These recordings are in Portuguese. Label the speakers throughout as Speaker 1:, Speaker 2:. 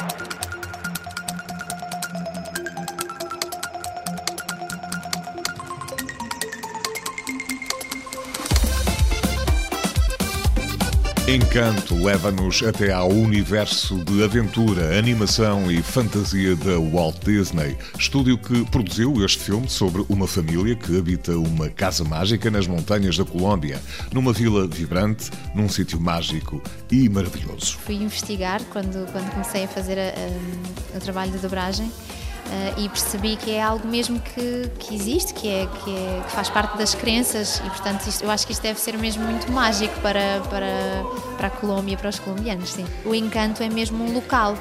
Speaker 1: Thank you. Encanto leva-nos até ao universo de aventura, animação e fantasia da Walt Disney, estúdio que produziu este filme sobre uma família que habita uma casa mágica nas montanhas da Colômbia, numa vila vibrante, num sítio mágico e maravilhoso.
Speaker 2: Fui investigar quando, quando comecei a fazer o trabalho de dobragem e percebi que é algo mesmo que, que existe, que, é, que, é, que faz parte das crenças e, portanto, isto, eu acho que isto deve ser mesmo muito mágico para, para, para a Colômbia, para os colombianos. Sim. O encanto é mesmo um local.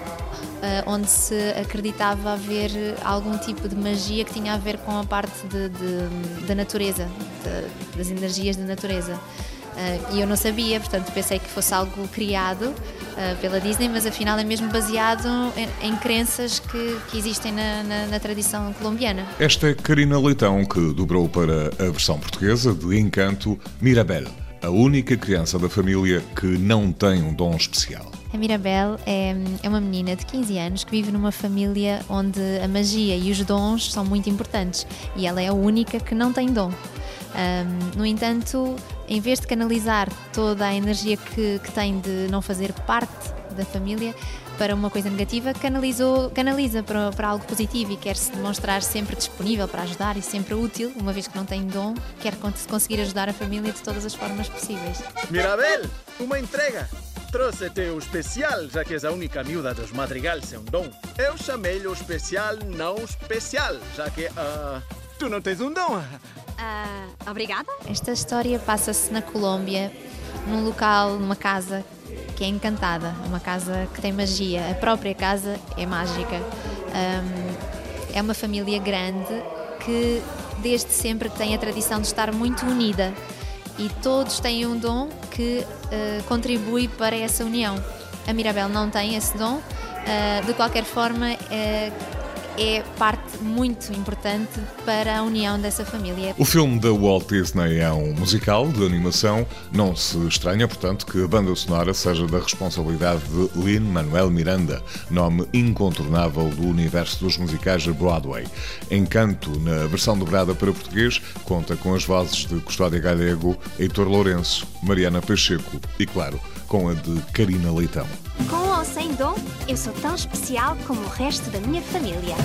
Speaker 2: Uh, onde se acreditava haver algum tipo de magia que tinha a ver com a parte de, de, da natureza, de, das energias da natureza. Uh, e eu não sabia, portanto pensei que fosse algo criado uh, pela Disney, mas afinal é mesmo baseado em, em crenças que, que existem na, na, na, tradição colombiana.
Speaker 1: Esta é Karina Leitão, que dobrou para a versão portuguesa de Encanto Mirabel, a única criança da família que não tem um dom especial.
Speaker 2: A Mirabel é, é uma menina de 15 anos que vive numa família onde a magia e os dons são muito importantes e ela é a única que não tem dom. Um, no entanto, em vez de canalizar toda a energia que, que tem de não fazer parte da família para uma coisa negativa, canalizou, canaliza para, para algo positivo e quer se demonstrar sempre disponível para ajudar e sempre útil, uma vez que não tem dom, quer conseguir ajudar a família de todas as formas possíveis.
Speaker 3: Mirabel, uma entrega! Trouxe-te o especial, já que és a única miúda dos madrigais sem um dom. Eu chamei-lhe o especial não especial, já que uh, tu não tens um dom.
Speaker 4: Uh, obrigada.
Speaker 2: Esta história passa-se na Colômbia, num local, numa casa que é encantada, uma casa que tem magia. A própria casa é mágica. Um, é uma família grande que desde sempre tem a tradição de estar muito unida e todos têm um dom que uh, contribui para essa união. A Mirabel não tem esse dom, uh, de qualquer forma, uh, é parte muito importante para a união dessa família.
Speaker 1: O filme da Walt Disney é um musical de animação. Não se estranha, portanto, que a banda sonora seja da responsabilidade de Lin-Manuel Miranda, nome incontornável do universo dos musicais de Broadway. Encanto, na versão dobrada para português, conta com as vozes de Custódia Galego, Heitor Lourenço, Mariana Pacheco e, claro, com a de Karina Leitão.
Speaker 4: Sem dom, eu sou tão especial como o resto da minha família.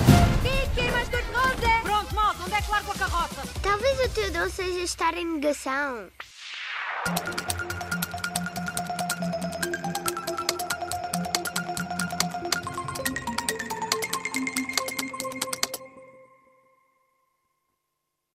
Speaker 5: Kiki, mais cor-de-rosa!
Speaker 6: Pronto, moto, onde é que largo a carroça?
Speaker 7: Talvez o teu dom seja estar em negação.